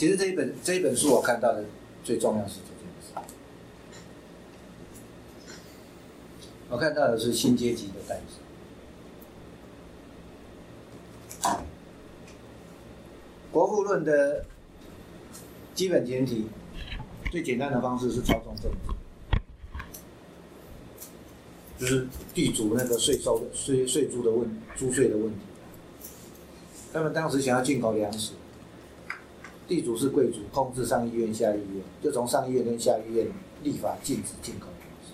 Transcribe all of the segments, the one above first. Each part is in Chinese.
其实这一本这一本书我看到的最重要是这件事，我看到的是新阶级的诞生。国富论的基本前提，最简单的方式是操纵政治，就是地主那个税收的税税租的问租税的问题。他们当时想要进口粮食，地主是贵族，控制上议院、下议院，就从上议院跟下议院立法禁止进口粮食，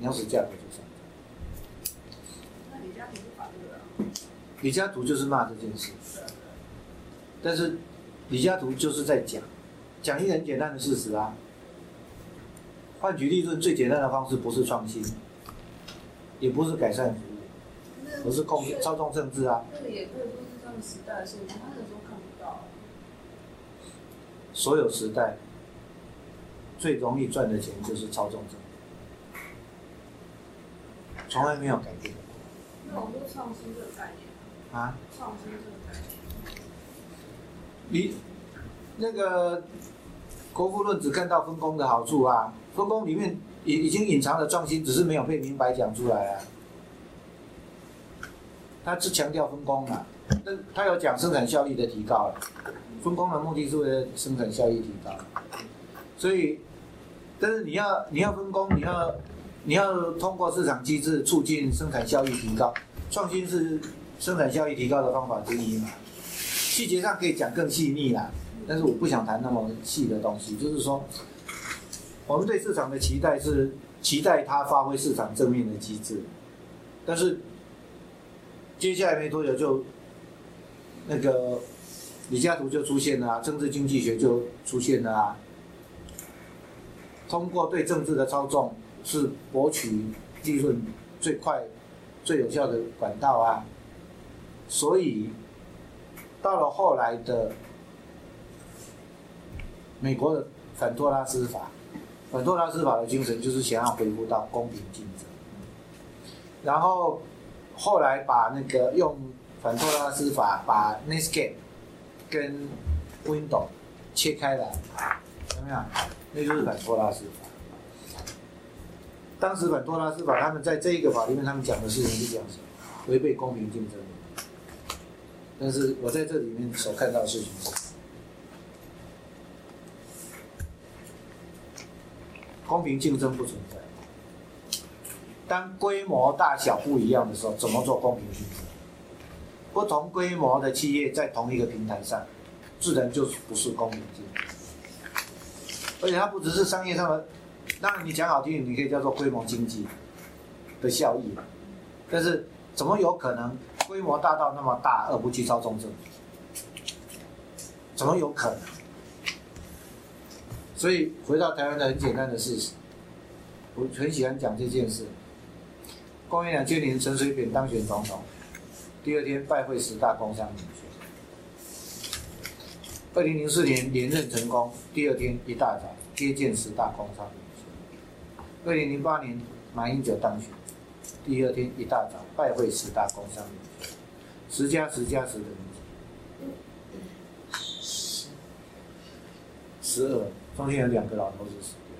粮食价格就上涨。那李嘉图是反对的啊，李嘉图就是骂这件事，但是李嘉图就是在讲，讲一个很简单的事实啊。换取利润最简单的方式不是创新，也不是改善服务，而是控操纵政治啊。那个也可以说是他们时代的现象，他那个时候看不到啊。所有时代最容易赚的钱就是操纵政治，从来没有改变那我们说创新这个概念，过啊。创新这个概念，你那个国富论只看到分工的好处啊，分工里面已已经隐藏了创新，只是没有被明白讲出来啊。他只强调分工嘛，但他有讲生产效率的提高了，分工的目的是为了生产效益提高，所以，但是你要你要分工，你要你要通过市场机制促进生产效益提高，创新是生产效益提高的方法之一嘛。细节上可以讲更细腻啦，但是我不想谈那么细的东西。就是说，我们对市场的期待是期待它发挥市场正面的机制，但是接下来没多久就那个李嘉图就出现了，政治经济学就出现了啊。通过对政治的操纵是博取利润最快、最有效的管道啊，所以。到了后来的美国的反托拉斯法，反托拉斯法的精神就是想要恢复到公平竞争，然后后来把那个用反托拉斯法把 Netscape 跟 Window 切开来，怎么样？那就是反托拉斯法。当时反托拉斯法他们在这一个法里面，他们讲的事情是讲什么？违背公平竞争。但是我在这里面所看到的事情是，公平竞争不存在。当规模大小不一样的时候，怎么做公平竞争？不同规模的企业在同一个平台上，自然就是不是公平竞争。而且它不只是商业上的，当然你讲好听，你可以叫做规模经济的效益，但是怎么有可能？规模大到那么大而不去操纵政府，怎么有可能？所以回到台湾的很简单的事实，我很喜欢讲这件事。公元两千年，陈水扁当选总统，第二天拜会十大工商领袖。二零零四年连任成功，第二天一大早接见十大工商领袖。二零零八年马英九当选，第二天一大早拜会十大工商领袖。十加十加十等于？十二，中间有两个老头子死掉。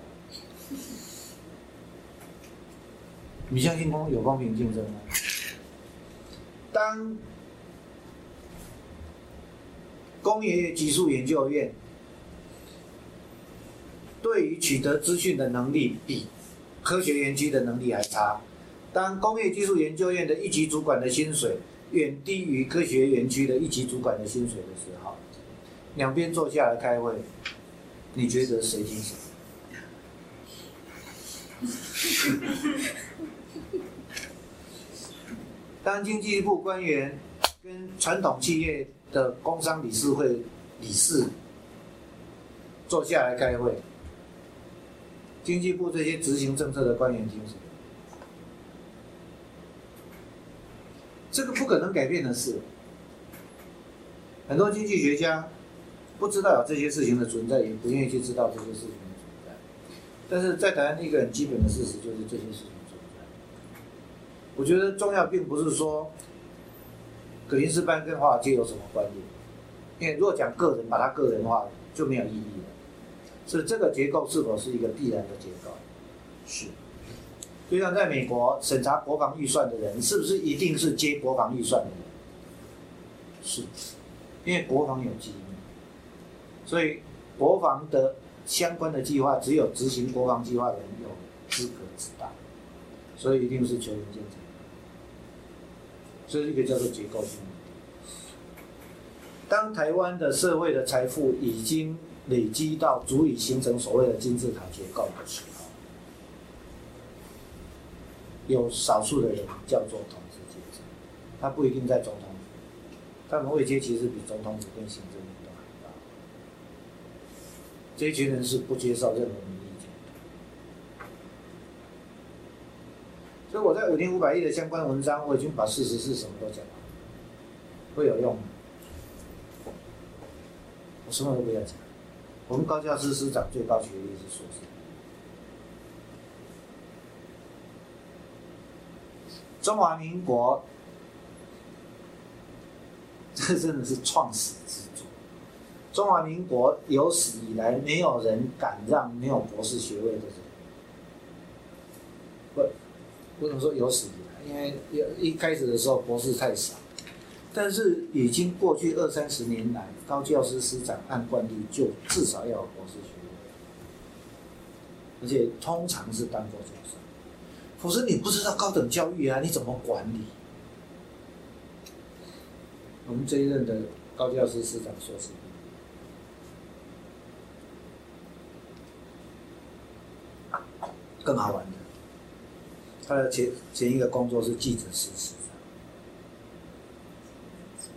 你相信公有公平竞争吗？当工业技术研究院对于取得资讯的能力比科学园区的能力还差，当工业技术研究院的一级主管的薪水远低于科学园区的一级主管的薪水的时候，两边坐下来开会，你觉得谁听谁？当经济部官员跟传统企业的工商理事会理事坐下来开会，经济部这些执行政策的官员听谁？这个不可能改变的事。很多经济学家不知道有这些事情的存在，也不愿意去知道这些事情的存在。但是在台湾一个很基本的事实就是这些事情。我觉得重要并不是说格林斯潘跟华尔街有什么关联，因为如果讲个人，把他个人化，就没有意义了。是这个结构是否是一个必然的结构？是。就像在美国审查国防预算的人，是不是一定是接国防预算的人？是，因为国防有机密，所以国防的相关的计划，只有执行国防计划的人有资格知道，所以一定是球员见证。所以这个叫做结构性。当台湾的社会的财富已经累积到足以形成所谓的金字塔结构的时候，有少数的人叫做统治阶层，他不一定在总统府，他们位阶其实比总统府跟行政院都还高。这一群人是不接受任何民意见的，所以我在五千五百亿的相关文章，我已经把事实是什么都讲了，会有用吗？我什么都不要讲。我们高教师师长最高学历是硕士。中华民国，这真的是创始之作。中华民国有史以来，没有人敢让没有博士学位的人，不，不能说有史以来，因为一一开始的时候博士太少。但是已经过去二三十年来，高教师师长按惯例就至少要有博士学位，而且通常是当过教授。否则你不知道高等教育啊，你怎么管理？我们这一任的高教师师长硕士，更好玩，他的前前一个工作是记者师师长，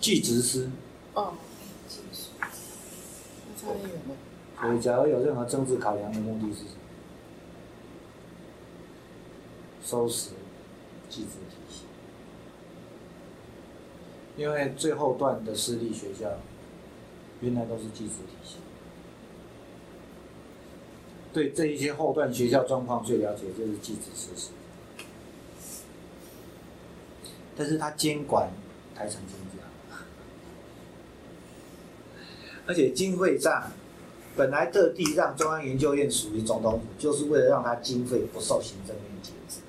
技职师。哦，技术，那差得远吗？所以，假如有任何政治考量的目的是什么？收拾技职体系，因为最后段的私立学校原来都是技职体系，对这一些后段学校状况最了解就是技职师师，但是他监管台城经教，而且经费上本来特地让中央研究院属于总统府，就是为了让他经费不受行政院节制。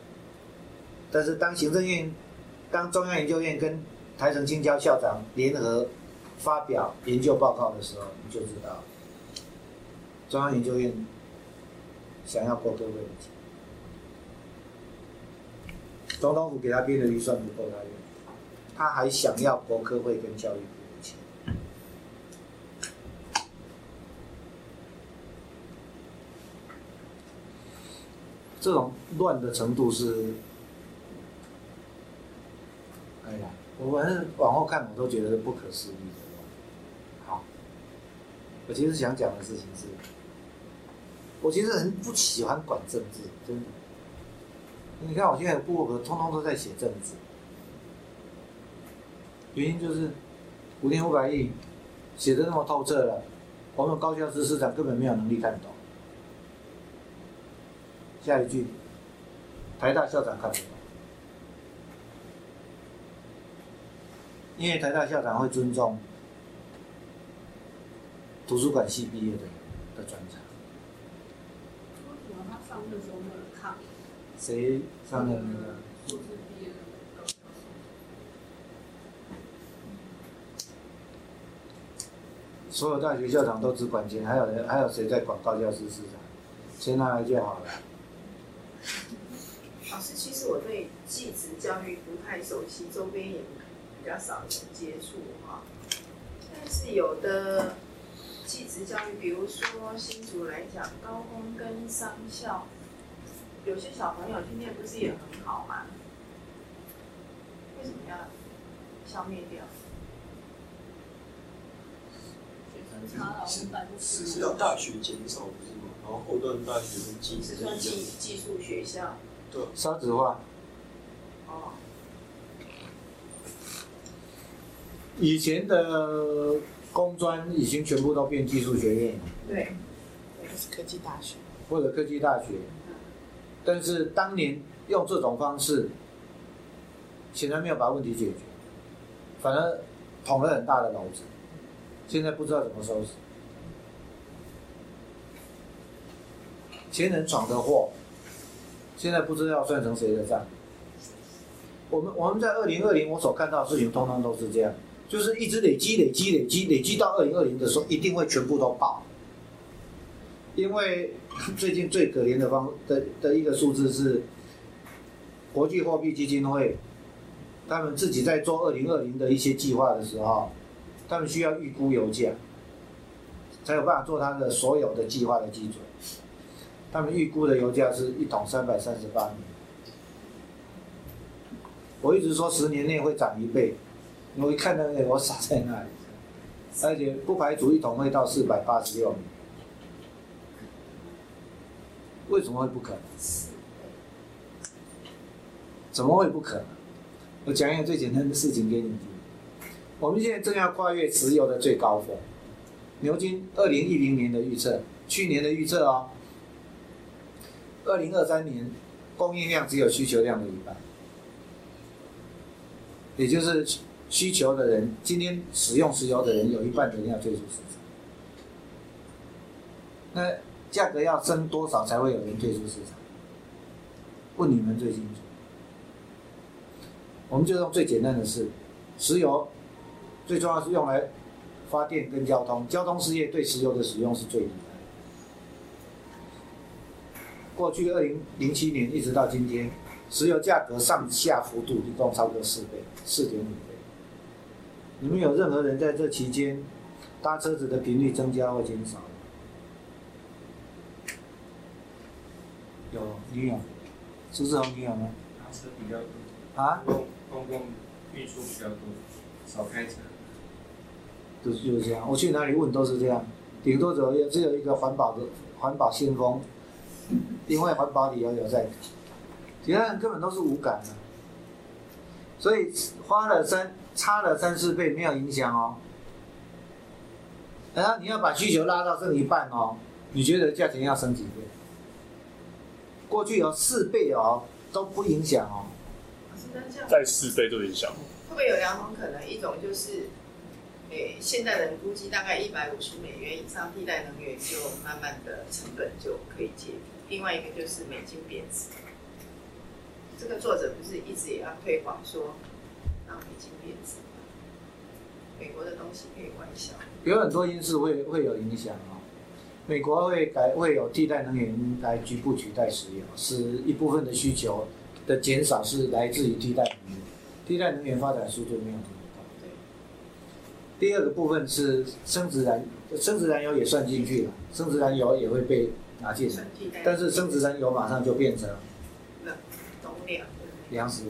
但是当行政院、当中央研究院跟台城青交校长联合发表研究报告的时候，你就知道中央研究院想要国科会的钱，总统府给他编的预算不够他用，他还想要国科会跟教育部的钱。这种乱的程度是。哎呀，我反正往后看，我都觉得不可思议的。好，我其实想讲的事情是，我其实很不喜欢管政治，真的。你看我现在的部落通通都在写政治，原因就是五千五百亿写的那么透彻了，我们高校师师长根本没有能力看懂。下一句，台大校长看不懂。因为台大校长会尊重图书馆系毕业的的专长。为什么他上任的时候没有人抗议？谁上任那个？所有大学校长都只管钱，还有人还有谁在管高教师师长？钱拿来就好了。老师，其实我对技职教育不太熟悉，周边也比较少人接触哈。但是有的技职教育，比如说新竹来讲，高工跟商校，有些小朋友今天不是也很好吗？为什么要消灭掉？学生差了，是是要大学减少不是吗？然后后段大学跟技职一样技技术学校？对，少子化，哦，以前的工专已经全部都变技术学院对，或者是科技大学，或者科技大学，但是当年用这种方式，显然没有把问题解决，反而捅了很大的篓子。现在不知道怎么收拾。前人闯的祸，现在不知道要算成谁的账。我们我们在二零二零，我所看到的事情，通通都是这样，就是一直累积、累积、累积、累积到二零二零的时候，一定会全部都爆。因为 最近最可怜的方的的一个数字是，国际货币基金会，他们自己在做二零二零的一些计划的时候，他们需要预估油价，才有办法做他的所有的计划的基准。他们预估的油价是一桶三百三十八。我一直说十年内会涨一倍，我一看到那个我傻在那里，而且不排除一桶会到四百八十六元。为什么会不可能？怎么会不可能？我讲一个最简单的事情给你听。我们现在正要跨越石油的最高峰，牛津二零一零年的预测，去年的预测哦，二零二三年供应量只有需求量的一半，也就是需求的人，今天使用石油的人有一半的人要退出市场。那价格要升多少才会有人退出市场？问你们最清楚。我们就用最简单的事，石油最重要是用来发电跟交通，交通事业对石油的使用是最厉害。过去二零零七年一直到今天，石油价格上下幅度一共超过四倍，四点五。你们有任何人在这期间搭车子的频率增加或减少？有，你有？苏志宏，你有吗？搭车比较多，啊？公公共运输比较多，少开车。就是就是这样，我去哪里问都是这样，顶多只有只有一个环保的环保先锋，因为环保理由有在，其他人根本都是无感的，所以花了三差了三四倍没有影响哦。然后你要把需求拉到剩一半哦，你觉得价钱要升几倍？过去有四倍哦都不影响哦，是那这样再四倍都影响。会不会有两种可能？一种就是，诶、现在人估计大概一百五十美元以上替代能源就慢慢的成本就可以接替；另外一个就是美金贬值。这个作者不是一直也要推广说让美国的东西可以外销，有很多因素会会有影响哦。美国会改会有替代能源来局部取代石油，使一部分的需求的减少是来自于替代能源，替代能源发展速度没有那么高。对，第二个部分是生质燃，生质燃油也算进去了，生质燃油也会被拿进来，但是生质燃油马上就变成粮？粮食。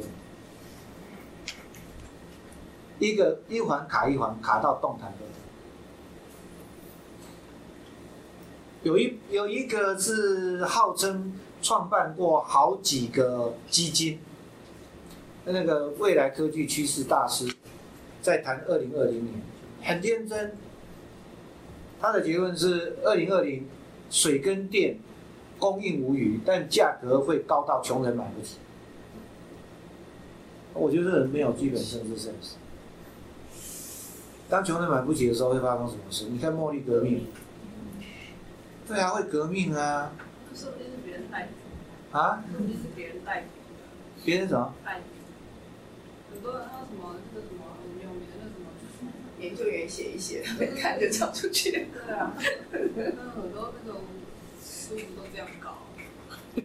一个一环卡一环，卡到动弹不得。有一有一个是号称创办过好几个基金，那个未来科技趋势大师，在谈二零二零年，很天真。他的结论是二零二零水跟电供应无余，但价格会高到穷人买不起。我觉得这人没有基本政治 sense。当穷人买不起的时候，会发生什么事？你看茉莉革命，对啊，会革命啊说不定是别人啊！说不定是别人代替别人。很多人他什么那个什么很有名的那什么，研究员写一写，他们 看就找出去。对啊，那很多那种书都这样搞。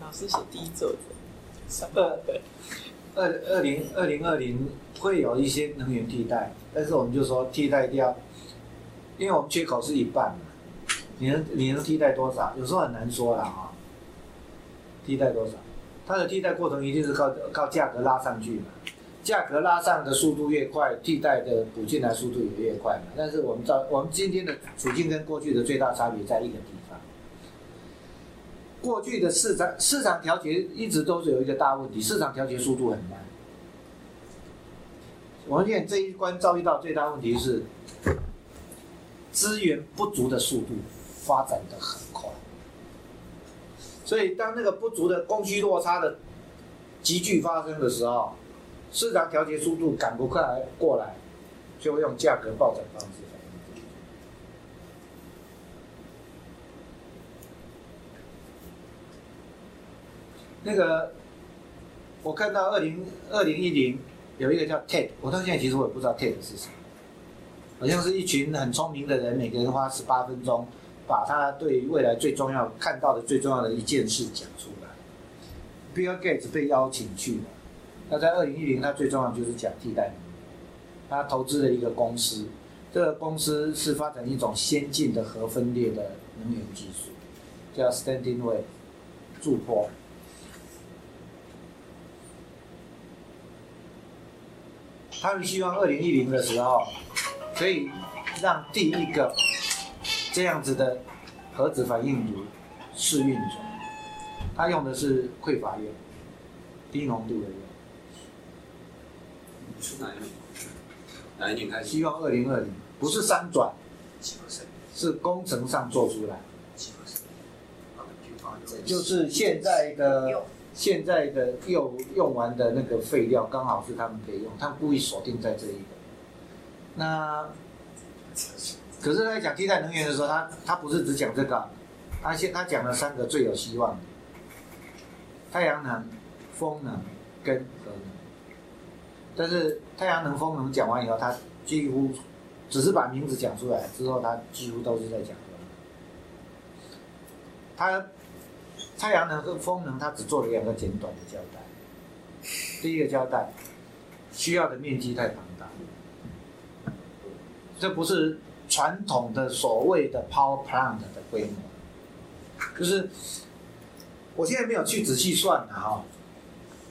老师写第一作者，上 二二二零二零二零会有一些能源替代，但是我们就说替代掉，因为我们缺口是一半嘛，你能你能替代多少？有时候很难说啦哈、替代多少？它的替代过程一定是靠靠价格拉上去嘛，价格拉上的速度越快，替代的补进来速度也越快嘛。但是我们照我们今天的处境跟过去的最大差别在一个地方。过去的市场市场调节一直都是有一个大问题，市场调节速度很慢。我们现在这一关遭遇到最大问题是资源不足的速度发展的很快，所以当那个不足的供需落差的急剧发生的时候，市场调节速度赶不快来过来，就会用价格暴涨方式反应。那个，我看到二零二零一零有一个叫 TED，我到现在其实我也不知道 TED 是什么，好像是一群很聪明的人，每个人花十八分钟，把他对未来最重要看到的最重要的一件事讲出来。Bill Gates 被邀请去了，那在二零一零，他最重要就是讲替代能源，他投资了一个公司，这个公司是发展一种先进的核分裂的能源技术，叫 Standing Wave 驻波。他们希望二零一零的时候，可以让第一个这样子的核子反应炉试运转。他用的是匮乏铀，低浓度的铀。是哪一年？哪一年开始？希望二零二零不是三转，是工程上做出来，就发现就是现在的现在的用用完的那个废料，刚好是他们可以用，他们故意锁定在这一个。那可是，在讲替代能源的时候，他他不是只讲这个，他现他讲了三个最有希望的：太阳能、风能跟核能。但是太阳能、风能讲完以后，他几乎只是把名字讲出来之后，他几乎都是在讲核能。他太阳能和风能，它只做了两个简短的交代。第一个交代，需要的面积太庞大，这不是传统的所谓的 power plant 的规模，就是我现在没有去仔细算了哈。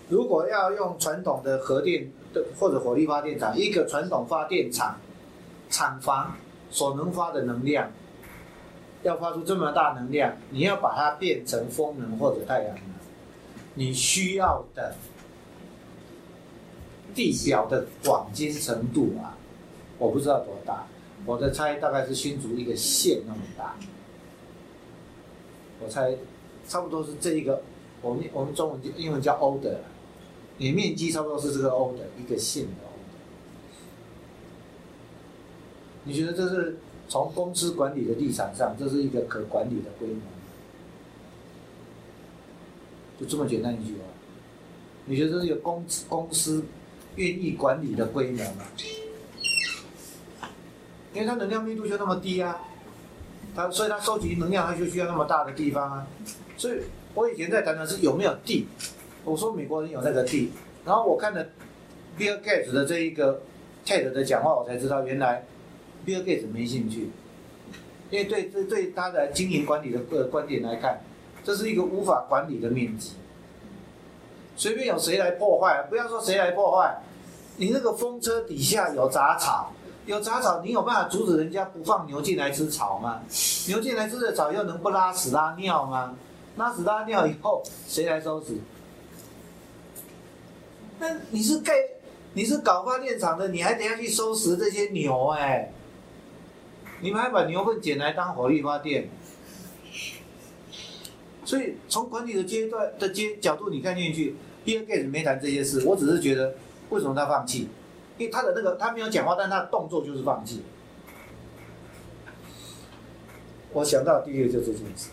如果要用传统的核电的或者火力发电厂，一个传统发电厂厂房所能发的能量。要发出这么大能量，你要把它变成风能或者太阳能，你需要的地表的广金程度啊，我不知道多大，我的猜大概是新竹一个县那么大，我猜差不多是这一个，我们我们中文英文叫欧的，你面积差不多是这个欧的一个县的欧的，你觉得这是？从公司管理的立场上，这是一个可管理的规模，就这么简单一句话。你觉得这是一个公公司愿意管理的规模吗？因为它能量密度就那么低啊，它所以它收集能量它就需要那么大的地方啊。所以我以前在谈的是有没有地，我说美国人有那个地，然后我看了 Bill Gates 的这一个 TED 的讲话，我才知道原来。Bill Gates 没兴趣，因为对这对他的经营管理的个观点来看，这是一个无法管理的面积。随便有谁来破坏，不要说谁来破坏，你那个风车底下有杂草，有杂草，你有办法阻止人家不放牛进来吃草吗？牛进来吃的草又能不拉屎拉尿吗？拉屎拉尿以后，谁来收拾？那你是盖，你是搞发电厂的，你还得要去收拾这些牛哎。你们还把牛粪捡来当火力发电，所以从管理的阶段的阶角度你看进去，Bill Gates 没谈这些事，我只是觉得为什么他放弃？因为他的那个他没有讲话，但他的动作就是放弃。我想到第一个就是这件事。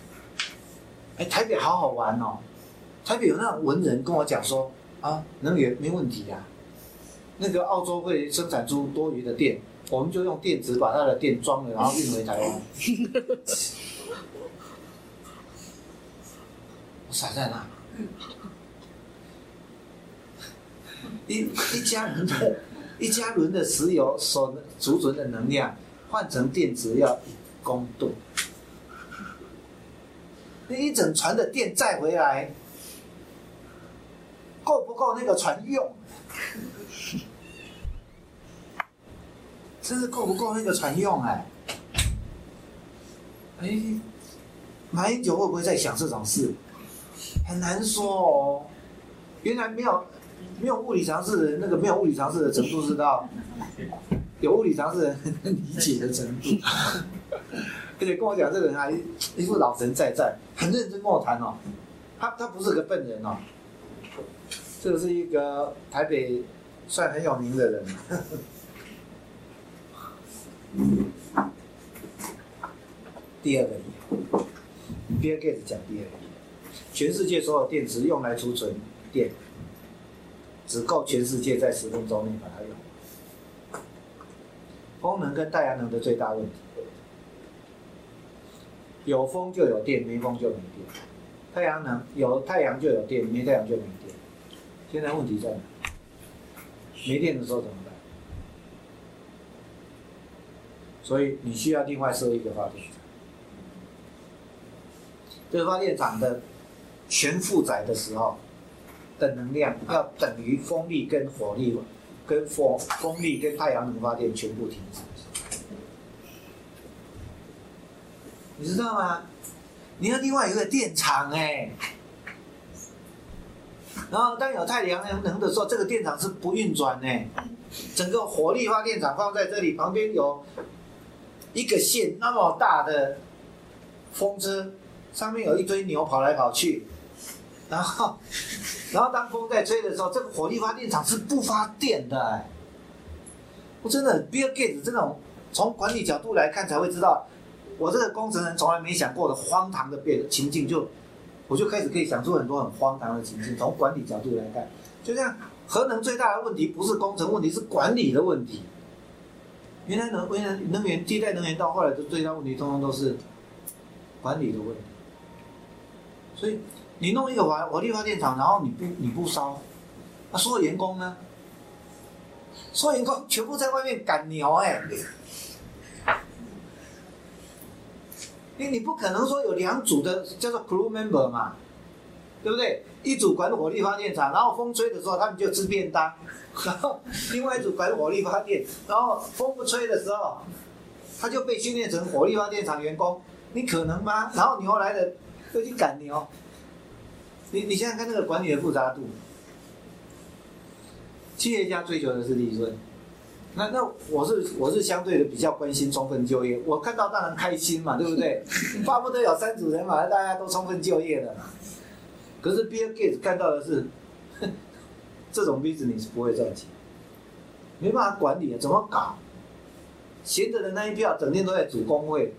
哎，台北好好玩哦，台北有那种文人跟我讲说啊，能源没问题呀，那个澳洲会生产出多余的电。我们就用电池把它的电装了，然后运回台湾。我傻在哪，一一家人的 一家人的石油所储存的能量换成电池要一公吨，那一整船的电载回来，够不够那个船用？真是够不够那个船用哎？哎，马英九会不会在想这种事？很难说哦。原来没有没有物理常识的人，那个没有物理常识的程度是到有物理常识人能理解的程度。而且跟我讲这个人还一副老神在在，很认真跟我谈哦。他他不是个笨人哦。这个是一个台北算很有名的人。第二个例，Bill Gates 讲第二个，全世界所有电池用来储存电，只够全世界在十分钟内把它用。风能跟太阳能的最大问题，有风就有电，没风就没电。太阳能有太阳就有电，没太阳就没电。现在问题在哪？没电的时候怎么办？所以你需要另外设一个发电厂。这个发电厂的全负载的时候的能量要等于风力跟火力、跟风风力跟太阳能发电全部停止。你知道吗？你要另外一个电厂哎，然后当有太阳能的时候，这个电厂是不运转呢。整个火力发电厂放在这里，旁边有一个线那么大的风车，上面有一堆牛跑来跑去，然后，然后当风在吹的时候，这个火力发电厂是不发电的哎。我真的，Bill Gates 这种从管理角度来看才会知道。我这个工程人从来没想过的荒唐的变情境，就我就开始可以想出很多很荒唐的情境。从管理角度来看，就像核能最大的问题不是工程问题，是管理的问题。原来能原来能源替代能源到后来的最大问题，通通都是管理的问题。所以你弄一个火火力发电厂，然后你不你不烧，那所有员工呢？所有员工全部在外面赶牛哎。因为你不可能说有两组的叫做 crew member 嘛，对不对？一组管火力发电厂，然后风吹的时候他们就吃便当，然后另外一组管火力发电，然后风不吹的时候，他就被训练成火力发电厂员工，你可能吗？然后牛来了又去赶牛，你你现在看那个管理的复杂度，企业家追求的是利润。那那我是我是相对的比较关心充分就业，我看到当然开心嘛，对不对？巴不得有三组人嘛，大家都充分就业了。可是 Bill Gates 看到的是，这种 business 不会赚钱，没办法管理啊，怎么搞？闲着的那一票整天都在组工会，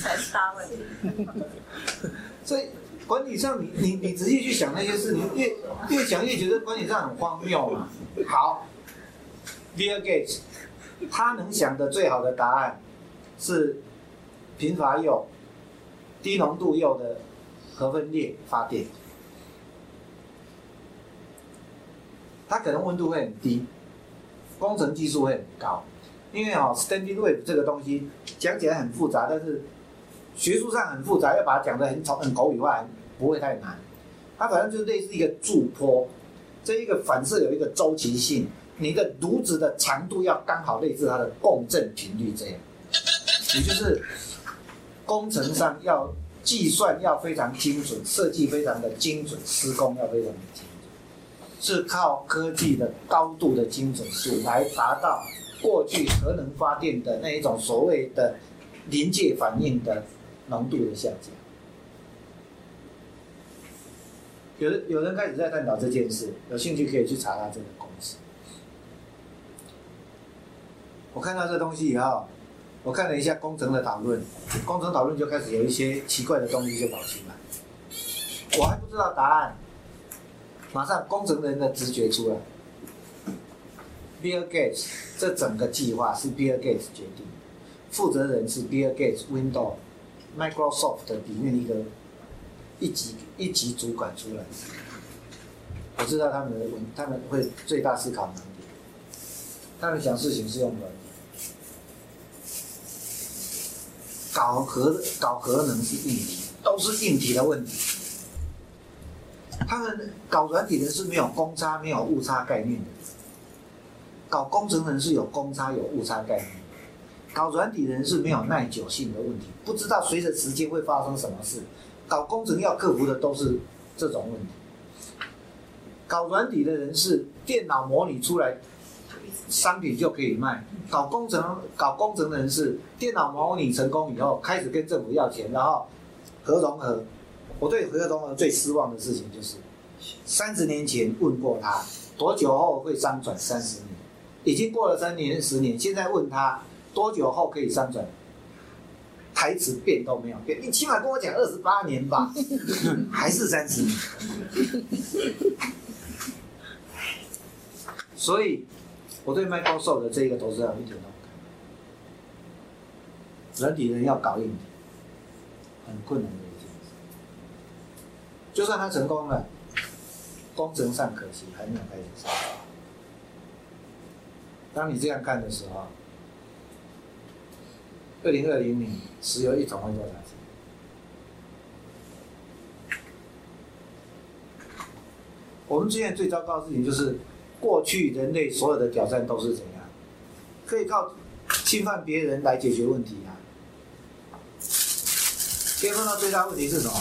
才是大问题。所以。管理上，你你你仔细去想那些事，你越越想越觉得管理上很荒谬嘛。好，Bill Gates，他能想的最好的答案是贫乏铀、低浓度铀的核分裂发电。它可能温度会很低，工程技术会很高，因为哦，standing wave 这个东西讲起来很复杂，但是。学术上很复杂，要把它讲得很丑、很口语化，不会太难。它反正就是类似一个驻波，这一个反射有一个周期性，你的炉子的长度要刚好类似它的共振频率这样。也就是工程上要计算要非常精准，设计非常的精准，施工要非常的精准，是靠科技的高度的精准度来达到过去核能发电的那一种所谓的临界反应的。浓度的下降，有人有人开始在探讨这件事，有兴趣可以去查他这个公司。我看到这东西以后，我看了一下工程的讨论，工程讨论就开始有一些奇怪的东西就跑出来，我还不知道答案，马上工程人的直觉出来，Bill Gates 这整个计划是 Bill Gates 决定，负责人是 Bill Gates，Window，Microsoft 的里面一个一级一级主管出来，我知道他们的文他们会最大思考能力，他们想事情是用软搞核搞核能是硬体，都是硬体的问题。他们搞软体的是没有公差没有误差概念的，搞工程人是有公差有误差概念。搞软体的人是没有耐久性的问题，不知道随着时间会发生什么事。搞工程要克服的都是这种问题。搞软体的人是电脑模拟出来商品就可以卖。搞工程搞工程的人士电脑模拟成功以后开始跟政府要钱，然后核融合。我对核融合最失望的事情就是三十年前问过他，多久后会商转三十年？已经过了三年、十年，现在问他多久后可以商转？台词变都没有变，你起码跟我讲二十八年吧，还是三十年。所以，我对卖高售的这个投资人一点都不看。人体人要搞硬体，很困难的一件事。就算他成功了，工程上可惜还没有开始。当你这样看的时候，二零二零年石油一桶会多少钱？我们现在最糟糕的事情就是，过去人类所有的挑战都是怎样？可以靠侵犯别人来解决问题啊。现在碰到最大问题是什么？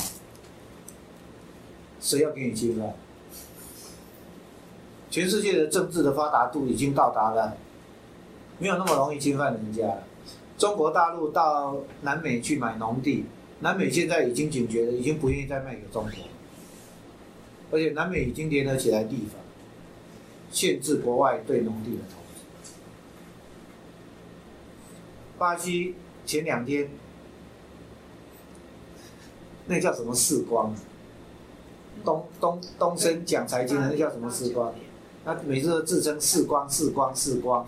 谁要给你侵犯？全世界的政治的发达度已经到达了，没有那么容易侵犯人家。中国大陆到南美去买农地，南美现在已经警觉了，已经不愿意再卖给中国，而且南美已经联合起来立法，限制国外对农地的投资。巴西前两天，那叫什么世光？东东东升讲财经的那叫什么世光？他每次都自称世光世光世光。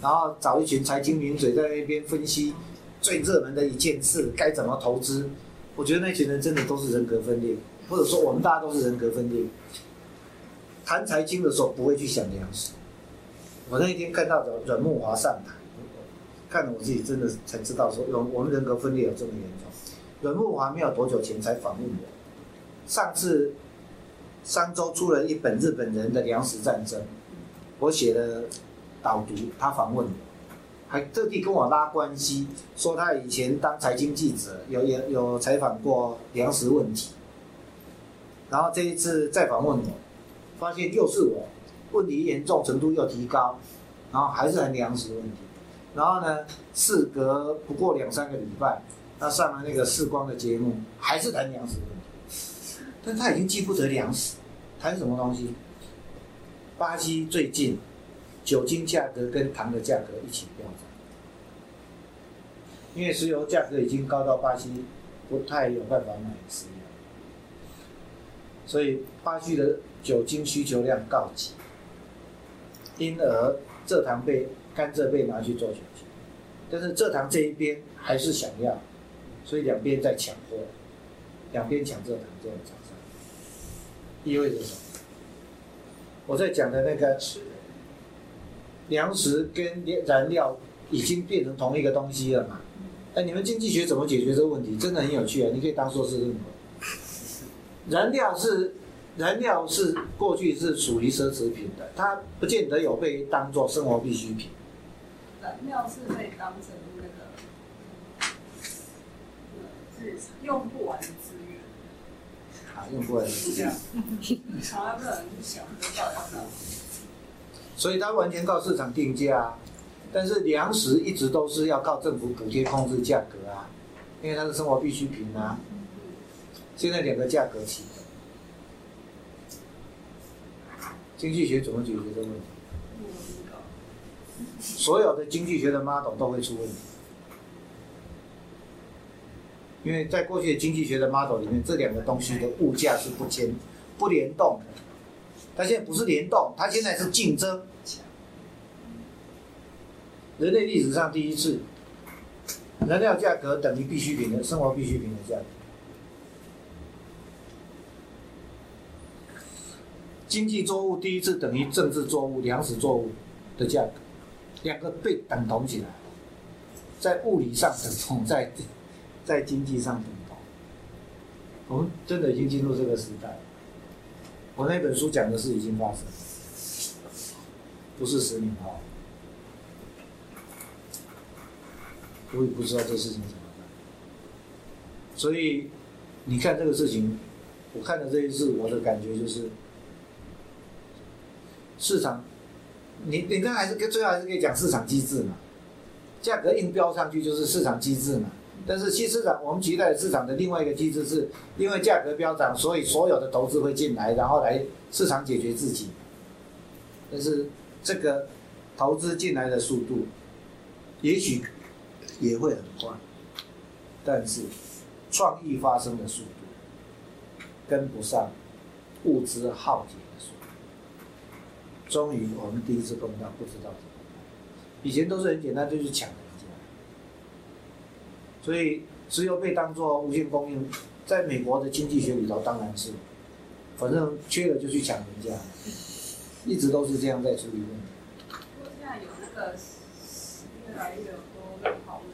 然后找一群财经名嘴在那边分析最热门的一件事该怎么投资，我觉得那群人真的都是人格分裂，或者说我们大家都是人格分裂。谈财经的时候不会去想粮食。我那一天看到阮阮木华上台，看了我自己真的才知道说，我我们人格分裂有这么严重。阮木华没有多久前才访问我，上次商周出了一本日本人的粮食战争，我写了。导读，他访问我，还特地跟我拉关系，说他以前当财经记者，有有有采访过粮食问题，然后这一次再访问我，发现又是我，问题严重程度又提高，然后还是谈粮食问题，然后呢，事隔不过两三个礼拜，他上了那个视光的节目，还是谈粮食问题，但他已经记不得粮食，谈什么东西？巴西最近。酒精价格跟糖的价格一起飙涨，因为石油价格已经高到巴西不太有办法买石油，所以巴西的酒精需求量告急，因而蔗糖被甘蔗被拿去做酒精，但是蔗糖这一边还是想要，所以两边在抢货，两边抢蔗糖这样厂商，意味着什么？我在讲的那个。粮食跟燃料已经变成同一个东西了嘛？哎，你们经济学怎么解决这个问题？真的很有趣啊！你可以当做是任何，燃料是燃料是过去是属于奢侈品的，它不见得有被当做生活必需品。燃料是被当成那个是用不完的资源。啊，用不完的资源。从来不能想得到要干嘛。所以它完全靠市场定价，但是粮食一直都是要靠政府补贴控制价格啊，因为它是生活必需品啊。现在两个价格起的，经济学怎么解决这个问题？所有的经济学的 model 都会出问题，因为在过去的经济学的 model 里面，这两个东西的物价是不牵不联动的。它现在不是联动，它现在是竞争。人类历史上第一次，燃料价格等于必需品的生活必需品的价格。经济作物第一次等于政治作物、粮食作物的价格，两个被等同起来，在物理上等同，在在经济上等同。我们真的已经进入这个时代。我那本书讲的是已经发生，不是十年后。我也不知道这事情怎么办，所以你看这个事情，我看了这一次，我的感觉就是，市场，你你这还是最后还是可以讲市场机制嘛，价格硬飙上去就是市场机制嘛，但是新市场我们期待市场的另外一个机制是，因为价格飙涨，所以所有的投资会进来，然后来市场解决自己。但是这个投资进来的速度，也许也会很快，但是创意发生的速度跟不上物资耗竭。终于我们第一次碰到，不知道怎么办。以前都是很简单，就是抢人家。所以石油被当做无限供应，在美国的经济学里头当然是，反正缺了就去抢人家，一直都是这样在处理问题。现在有那个越来越多的讨论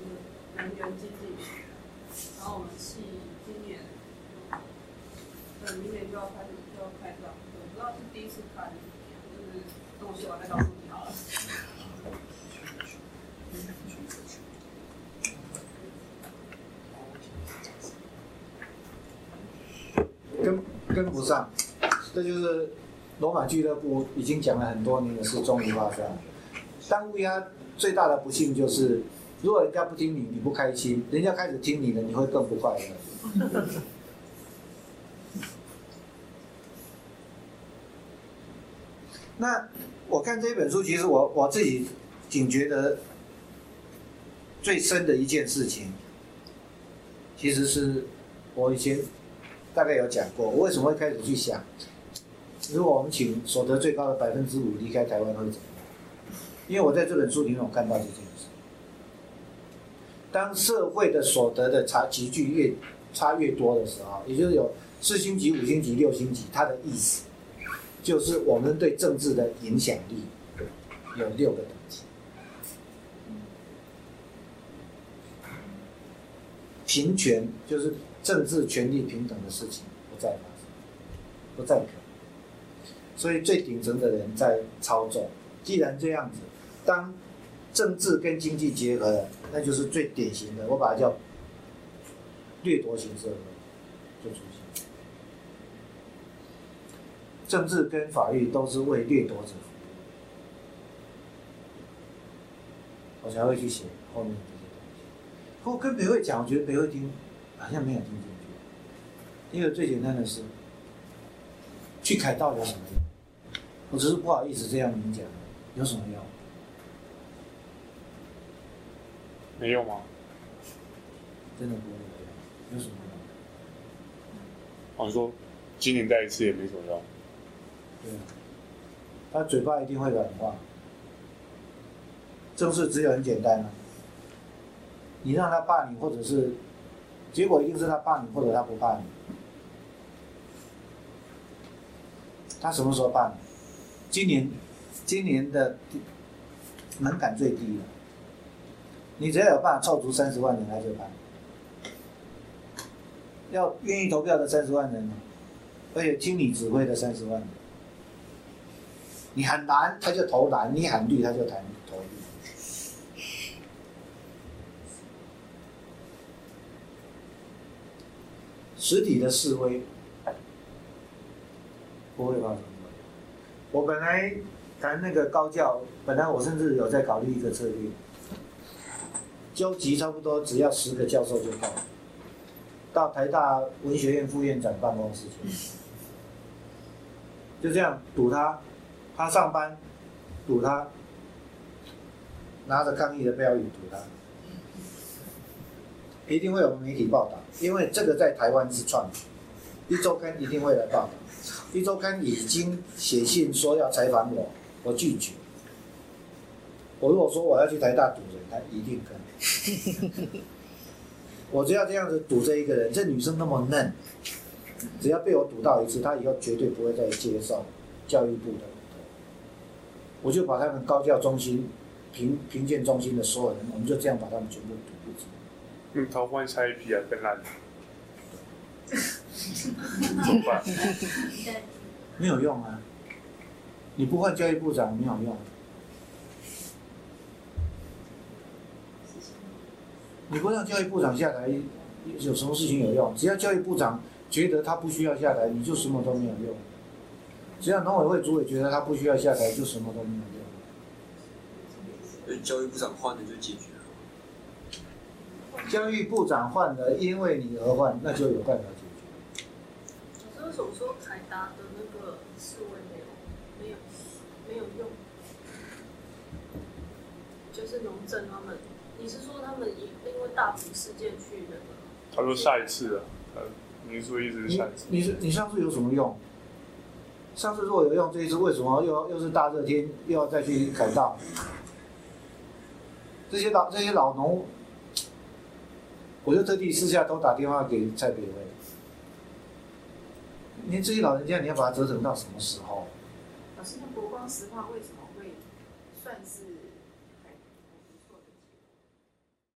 能源经济学，然后我们系今年，对，明年就要开始就要开这样，我不知道是第一次开还是怎么样，就是等我写完再告诉你好了。跟不上，这就是罗马俱乐部已经讲了很多年的事，终于发生。当乌鸦最大的不幸就是，如果人家不听你，你不开心；人家开始听你了，你会更不快乐。那我看这本书，其实我我自己仅觉得最深的一件事情，其实是我以前大概有讲过，我为什么会开始去想，如果我们请所得最高的百分之五离开台湾会怎么样？因为我在这本书里面我看到这件事，当社会的所得的差集距越差越多的时候，也就是有四星级、五星级、六星级，它的意思就是我们对政治的影响力有六个等级。平权就是政治权利平等的事情不再发生，不再可能。所以最顶层的人在操纵。既然这样子，当政治跟经济结合了，那就是最典型的，我把它叫掠夺型社会就出现。政治跟法律都是为掠夺者服务，我才会去写后面这些东西。不过跟北会讲，我觉得北会听好像没有听进去。因为最简单的是，去凯道有什么用？我只是不好意思这样明讲，有什么用？没有吗？真的不会有用，有什么用？哦，你说今年再一次也没什么用，对啊，他嘴巴一定会软化。正事只有很简单啊，你让他怕你，或者是结果一定是他怕你，或者他不怕你。他什么时候怕你？今年，今年的门槛最低了，你只要有办法凑足三十万人，他就怕你。要愿意投票的三十万人，而且听你指挥的三十万人。你喊蓝，他就投蓝；你喊绿，他就弹投绿。实体的示威。不会发生。我本来谈那个高教，本来我甚至有在考虑一个策略，纠集差不多只要十个教授就够，到台大文学院副院长办公室去，就这样堵他，他上班堵他，拿着抗议的标语堵他，一定会有媒体报道，因为这个在台湾是创举，一周刊一定会来报道。一周刊已经写信说要采访我，我拒绝。我如果说我要去台大堵人，他一定跟。我只要这样子堵这一个人，这女生那么嫩，只要被我堵到一次，她以后绝对不会再接受教育部的。我就把他们高教中心、评评鉴中心的所有人，我们就这样把他们全部堵住。嗯，他换下一批啊，更烂。怎么办？没有用啊！你不换教育部长没有用，你不让教育部长下台，有什么事情有用？只要教育部长觉得他不需要下台，你就什么都没有用。只要农委会主委觉得他不需要下台，就什么都没有用。所以教育部长换了就解决了。教育部长换了，因为你而换，那就有办法解决。可是为什么说凯达的那个思维没有没有没有用？就是农政他们，你是说他们因因为大埔事件去那个？他说下一次啊，呃，民宿意思是下一次。你是你上次有什么用？上次如果有用，这一次为什么又又是大热天又要再去改道？这些老这些老农，我就特地私下都打电话给蔡北威。你这些老人家，你要把它折腾到什么时候？老师，那国光石化为什么会算是